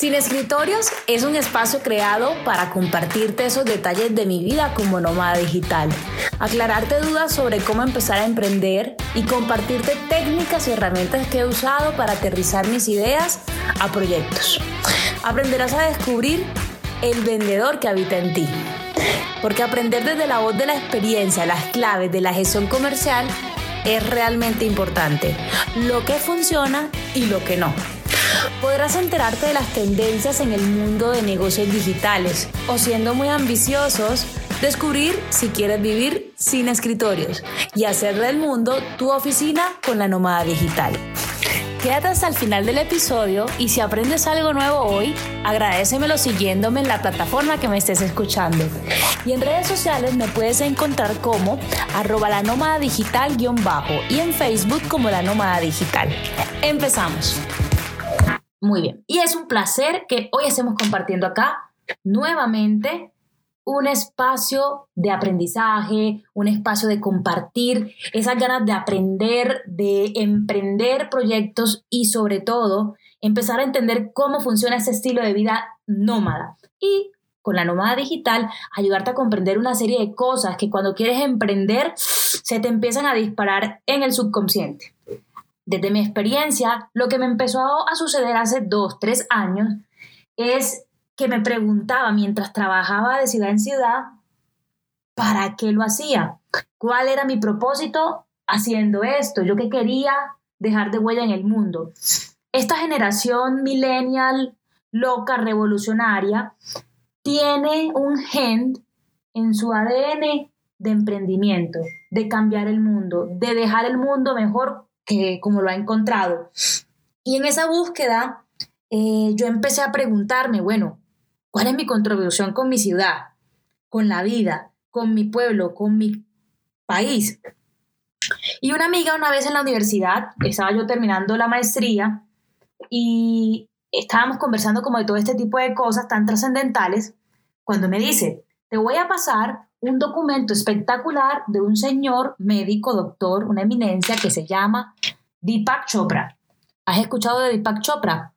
Sin Escritorios es un espacio creado para compartirte esos detalles de mi vida como nómada digital, aclararte dudas sobre cómo empezar a emprender y compartirte técnicas y herramientas que he usado para aterrizar mis ideas a proyectos. Aprenderás a descubrir el vendedor que habita en ti. Porque aprender desde la voz de la experiencia las claves de la gestión comercial es realmente importante. Lo que funciona y lo que no. Podrás enterarte de las tendencias en el mundo de negocios digitales o siendo muy ambiciosos, descubrir si quieres vivir sin escritorios y hacer del mundo tu oficina con la nómada digital. Quédate hasta el final del episodio y si aprendes algo nuevo hoy, agradecemelo siguiéndome en la plataforma que me estés escuchando. Y en redes sociales me puedes encontrar como arroba la nómada digital guion bajo y en Facebook como la nómada digital. Empezamos. Muy bien. Y es un placer que hoy estemos compartiendo acá nuevamente un espacio de aprendizaje, un espacio de compartir esas ganas de aprender, de emprender proyectos y sobre todo empezar a entender cómo funciona ese estilo de vida nómada. Y con la nómada digital, ayudarte a comprender una serie de cosas que cuando quieres emprender se te empiezan a disparar en el subconsciente. Desde mi experiencia, lo que me empezó a suceder hace dos, tres años es que me preguntaba mientras trabajaba de ciudad en ciudad, ¿para qué lo hacía? ¿Cuál era mi propósito haciendo esto? Yo que quería dejar de huella en el mundo. Esta generación millennial loca, revolucionaria, tiene un gen en su ADN de emprendimiento, de cambiar el mundo, de dejar el mundo mejor que como lo ha encontrado. Y en esa búsqueda eh, yo empecé a preguntarme, bueno, ¿cuál es mi contribución con mi ciudad, con la vida, con mi pueblo, con mi país? Y una amiga una vez en la universidad, estaba yo terminando la maestría y estábamos conversando como de todo este tipo de cosas tan trascendentales, cuando me dice, te voy a pasar un documento espectacular de un señor médico, doctor, una eminencia que se llama Deepak Chopra. ¿Has escuchado de Deepak Chopra?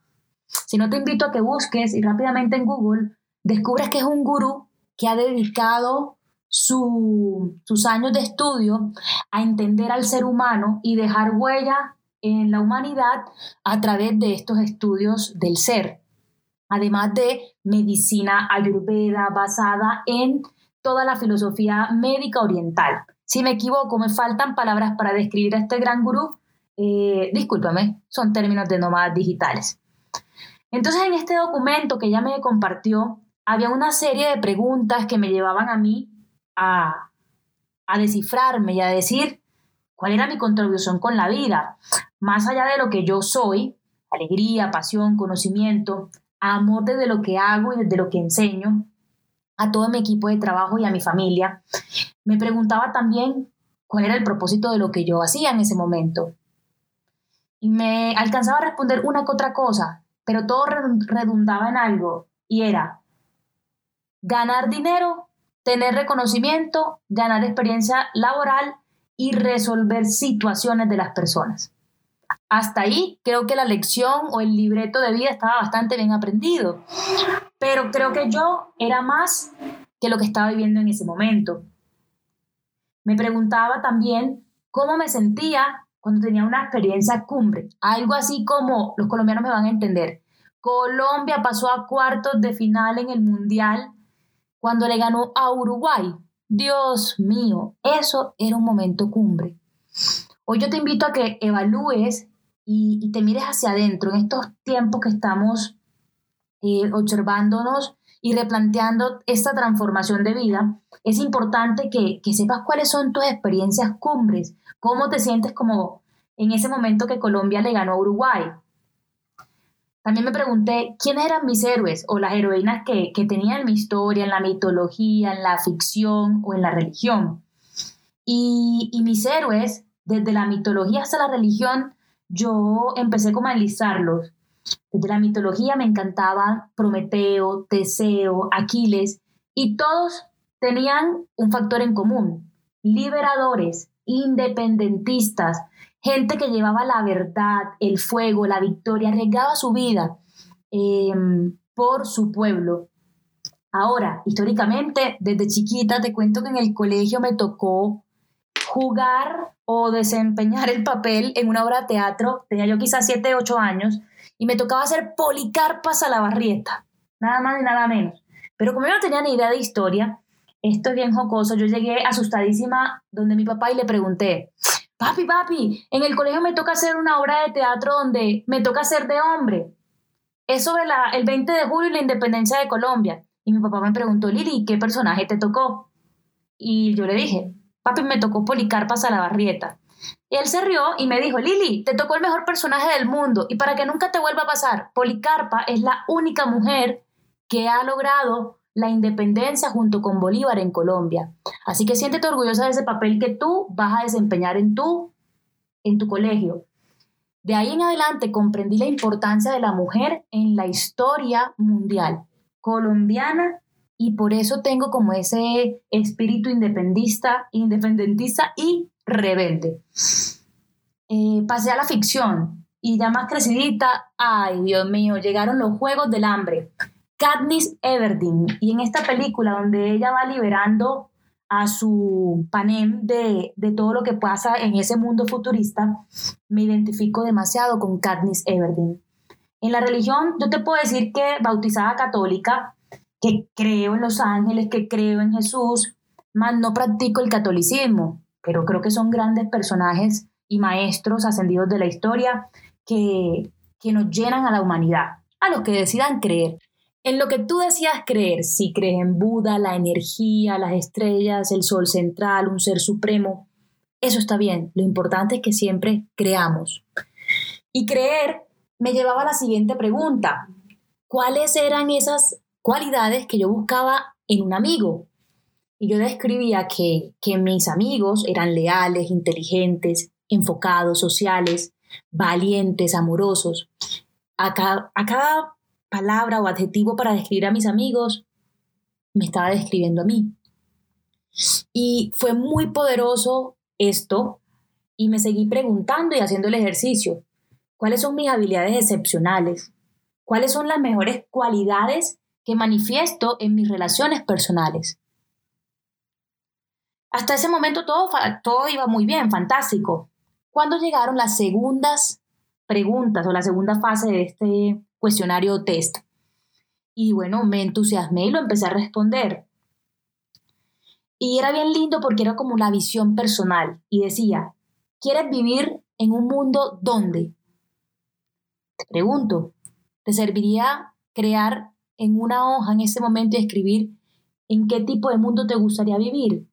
Si no, te invito a que busques y rápidamente en Google descubras que es un gurú que ha dedicado sus años de estudio a entender al ser humano y dejar huella en la humanidad a través de estos estudios del ser, además de medicina ayurveda basada en toda la filosofía médica oriental. Si me equivoco, me faltan palabras para describir a este gran gurú, eh, discúlpame, son términos de nómadas digitales. Entonces, en este documento que ella me compartió, había una serie de preguntas que me llevaban a mí a, a descifrarme y a decir cuál era mi contribución con la vida, más allá de lo que yo soy, alegría, pasión, conocimiento, amor desde lo que hago y desde lo que enseño, a todo mi equipo de trabajo y a mi familia. Me preguntaba también cuál era el propósito de lo que yo hacía en ese momento. Y me alcanzaba a responder una que otra cosa, pero todo redundaba en algo y era ganar dinero, tener reconocimiento, ganar experiencia laboral y resolver situaciones de las personas. Hasta ahí creo que la lección o el libreto de vida estaba bastante bien aprendido, pero creo que yo era más que lo que estaba viviendo en ese momento. Me preguntaba también cómo me sentía cuando tenía una experiencia cumbre, algo así como los colombianos me van a entender. Colombia pasó a cuartos de final en el Mundial cuando le ganó a Uruguay. Dios mío, eso era un momento cumbre. Hoy yo te invito a que evalúes y, te mires hacia adentro en estos tiempos que estamos eh, observándonos y replanteando esta transformación de vida, es importante que, que, sepas cuáles son tus experiencias cumbres, cómo te sientes como en ese momento que Colombia le ganó a Uruguay. También me pregunté quiénes eran mis héroes o las heroínas que, que tenía en mi historia, en la mitología, en la ficción o en la religión. Y, y mis héroes, desde la mitología hasta la religión, yo empecé como a analizarlos. Desde la mitología me encantaban Prometeo, Teseo, Aquiles, y todos tenían un factor en común, liberadores, independentistas, gente que llevaba la verdad, el fuego, la victoria, arriesgaba su vida em, por su pueblo. Ahora, históricamente, desde chiquita te cuento que en el colegio me tocó jugar o desempeñar el papel en una obra de teatro. Tenía yo quizás 7, 8 años y me tocaba hacer Policarpas a la barrieta, nada más y nada menos. Pero como yo no tenía ni idea de historia, esto es bien jocoso, yo llegué asustadísima donde mi papá y le pregunté, papi, papi, en el colegio me toca hacer una obra de teatro donde me toca ser de hombre. Es sobre la, el 20 de julio y la independencia de Colombia. Y mi papá me preguntó, Lili, ¿qué personaje te tocó? Y yo le dije, papi, me tocó Policarpas a la barrieta. Y él se rió y me dijo, Lili, te tocó el mejor personaje del mundo y para que nunca te vuelva a pasar, Policarpa es la única mujer que ha logrado la independencia junto con Bolívar en Colombia. Así que siéntete orgullosa de ese papel que tú vas a desempeñar en tu, en tu colegio. De ahí en adelante comprendí la importancia de la mujer en la historia mundial colombiana y por eso tengo como ese espíritu independista, independentista y rebelde. Eh, pasé a la ficción y ya más crecidita, ay Dios mío, llegaron los Juegos del Hambre. Katniss Everdeen y en esta película donde ella va liberando a su panem de, de, todo lo que pasa en ese mundo futurista, me identifico demasiado con Katniss Everdeen. En la religión, yo te puedo decir que bautizada católica, que creo en los ángeles, que creo en Jesús, más no practico el catolicismo, pero creo que son grandes personajes y maestros ascendidos de la historia que, que nos llenan a la humanidad, a los que decidan creer. En lo que tú decías creer, si crees en Buda, la energía, las estrellas, el sol central, un ser supremo, eso está bien. Lo importante es que siempre creamos. Y creer me llevaba a la siguiente pregunta. ¿Cuáles eran esas cualidades que yo buscaba en un amigo? Y yo describía que, que mis amigos eran leales, inteligentes, enfocados, sociales, valientes, amorosos. A a cada palabra o adjetivo para describir a mis amigos, me estaba describiendo a mí. Y fue muy poderoso esto y me seguí preguntando y haciendo el ejercicio. ¿Cuáles son mis habilidades excepcionales? ¿Cuáles son las mejores cualidades que manifiesto en mis relaciones personales? Hasta ese momento todo, todo iba muy bien, fantástico. Cuando llegaron las segundas preguntas o la segunda fase de este cuestionario test. Y bueno, me entusiasmé y lo empecé a responder. Y era bien lindo porque era como una visión personal. Y decía, ¿quieres vivir en un mundo donde? Te pregunto, ¿te serviría crear en una hoja en ese momento y escribir en qué tipo de mundo te gustaría vivir?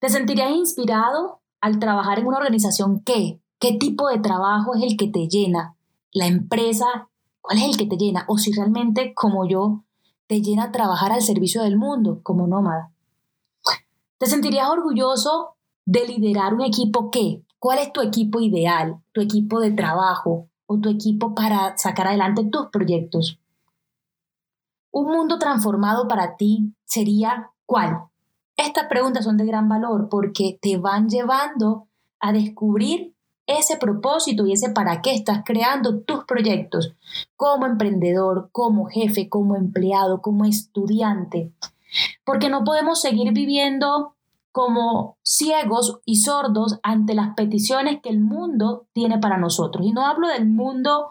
¿Te sentirías inspirado al trabajar en una organización que, qué tipo de trabajo es el que te llena? la empresa, cuál es el que te llena, o si realmente, como yo, te llena trabajar al servicio del mundo como nómada. ¿Te sentirías orgulloso de liderar un equipo qué? ¿Cuál es tu equipo ideal, tu equipo de trabajo o tu equipo para sacar adelante tus proyectos? Un mundo transformado para ti sería cuál? Estas preguntas son de gran valor porque te van llevando a descubrir ese propósito y ese para qué estás creando tus proyectos como emprendedor, como jefe, como empleado, como estudiante. Porque no podemos seguir viviendo como ciegos y sordos ante las peticiones que el mundo tiene para nosotros. Y no hablo del mundo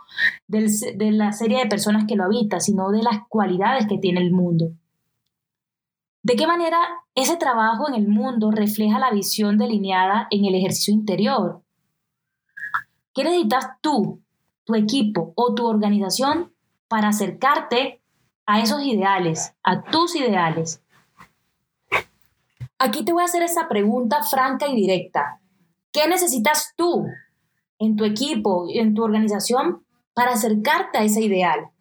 de la serie de personas que lo habita, sino de las cualidades que tiene el mundo. ¿De qué manera ese trabajo en el mundo refleja la visión delineada en el ejercicio interior? ¿Qué necesitas tú, tu equipo o tu organización para acercarte a esos ideales, a tus ideales? Aquí te voy a hacer esa pregunta franca y directa. ¿Qué necesitas tú en tu equipo, en tu organización para acercarte a ese ideal?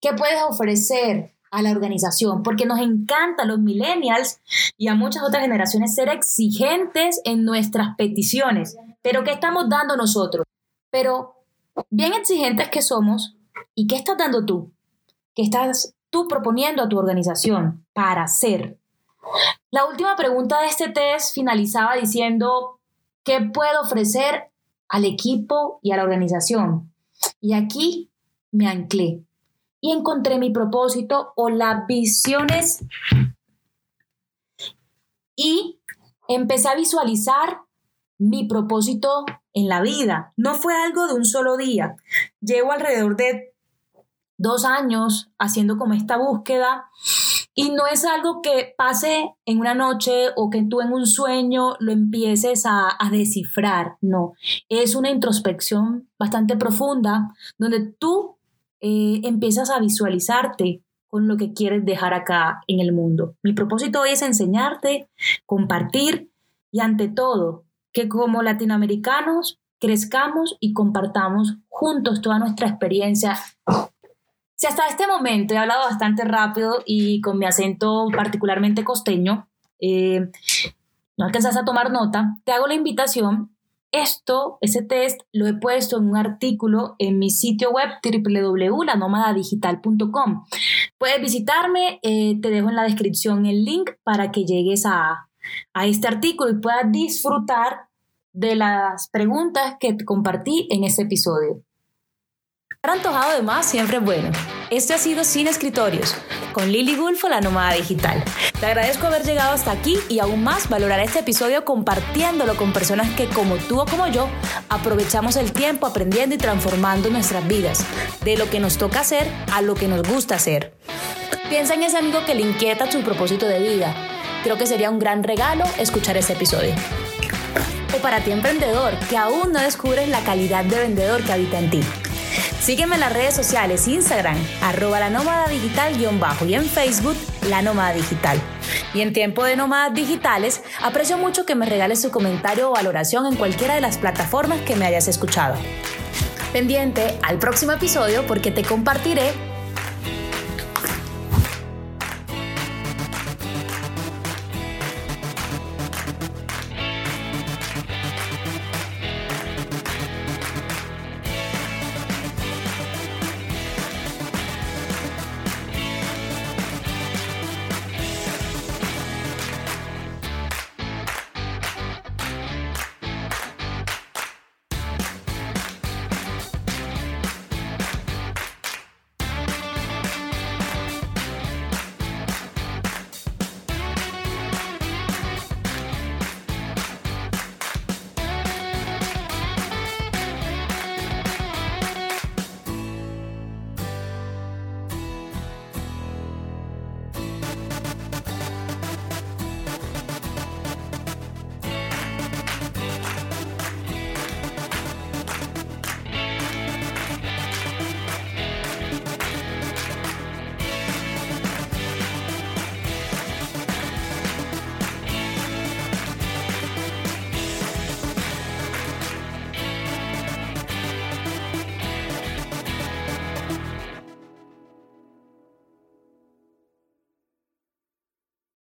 ¿Qué puedes ofrecer a la organización? Porque nos encanta a los millennials y a muchas otras generaciones ser exigentes en nuestras peticiones. Pero ¿qué estamos dando nosotros? Pero bien exigentes que somos, ¿y qué estás dando tú? ¿Qué estás tú proponiendo a tu organización para hacer? La última pregunta de este test finalizaba diciendo, ¿qué puedo ofrecer al equipo y a la organización? Y aquí me anclé. y encontré mi propósito o las visiones y empecé a visualizar mi propósito en la vida. No fue algo de un solo día. Llevo alrededor de dos años haciendo como esta búsqueda y no es algo que pase en una noche o que tú en un sueño lo empieces a, descifrar, no. Es una introspección bastante profunda donde tú eh, empiezas a visualizarte con lo que quieres dejar acá en el mundo. Mi propósito hoy es enseñarte, compartir y ante todo, que como latinoamericanos crezcamos y compartamos juntos toda nuestra experiencia si hasta este momento he hablado bastante rápido y con mi acento particularmente costeño, eh, no alcanzas a tomar nota, te hago la invitación. Esto, ese test, lo he puesto en un artículo en mi sitio web www.lanomadadigital.com. Puedes visitarme, eh, te dejo en la descripción el link para que llegues a, a este artículo y puedas disfrutar de las preguntas que te compartí en este episodio. Estar antojado de más siempre es bueno. Este ha sido Sin Escritorios, con Lily Gulfo, la nómada digital. Te agradezco haber llegado hasta aquí y aún más valorar este episodio compartiéndolo con personas que como tú o como yo aprovechamos el tiempo aprendiendo y transformando nuestras vidas, de lo que nos toca hacer a lo que nos gusta hacer. Piensa en ese amigo que le inquieta su propósito de vida. Creo que sería un gran regalo escuchar este episodio. O para ti emprendedor, que aún no descubres la calidad de vendedor que habita en ti. Sígueme en las redes sociales, Instagram, arroba la nómada digital guion bajo y en Facebook, la nómada digital. Y en tiempo de nómadas digitales, aprecio mucho que me regales tu comentario o valoración en cualquiera de las plataformas que me hayas escuchado. Pendiente al próximo episodio porque te compartiré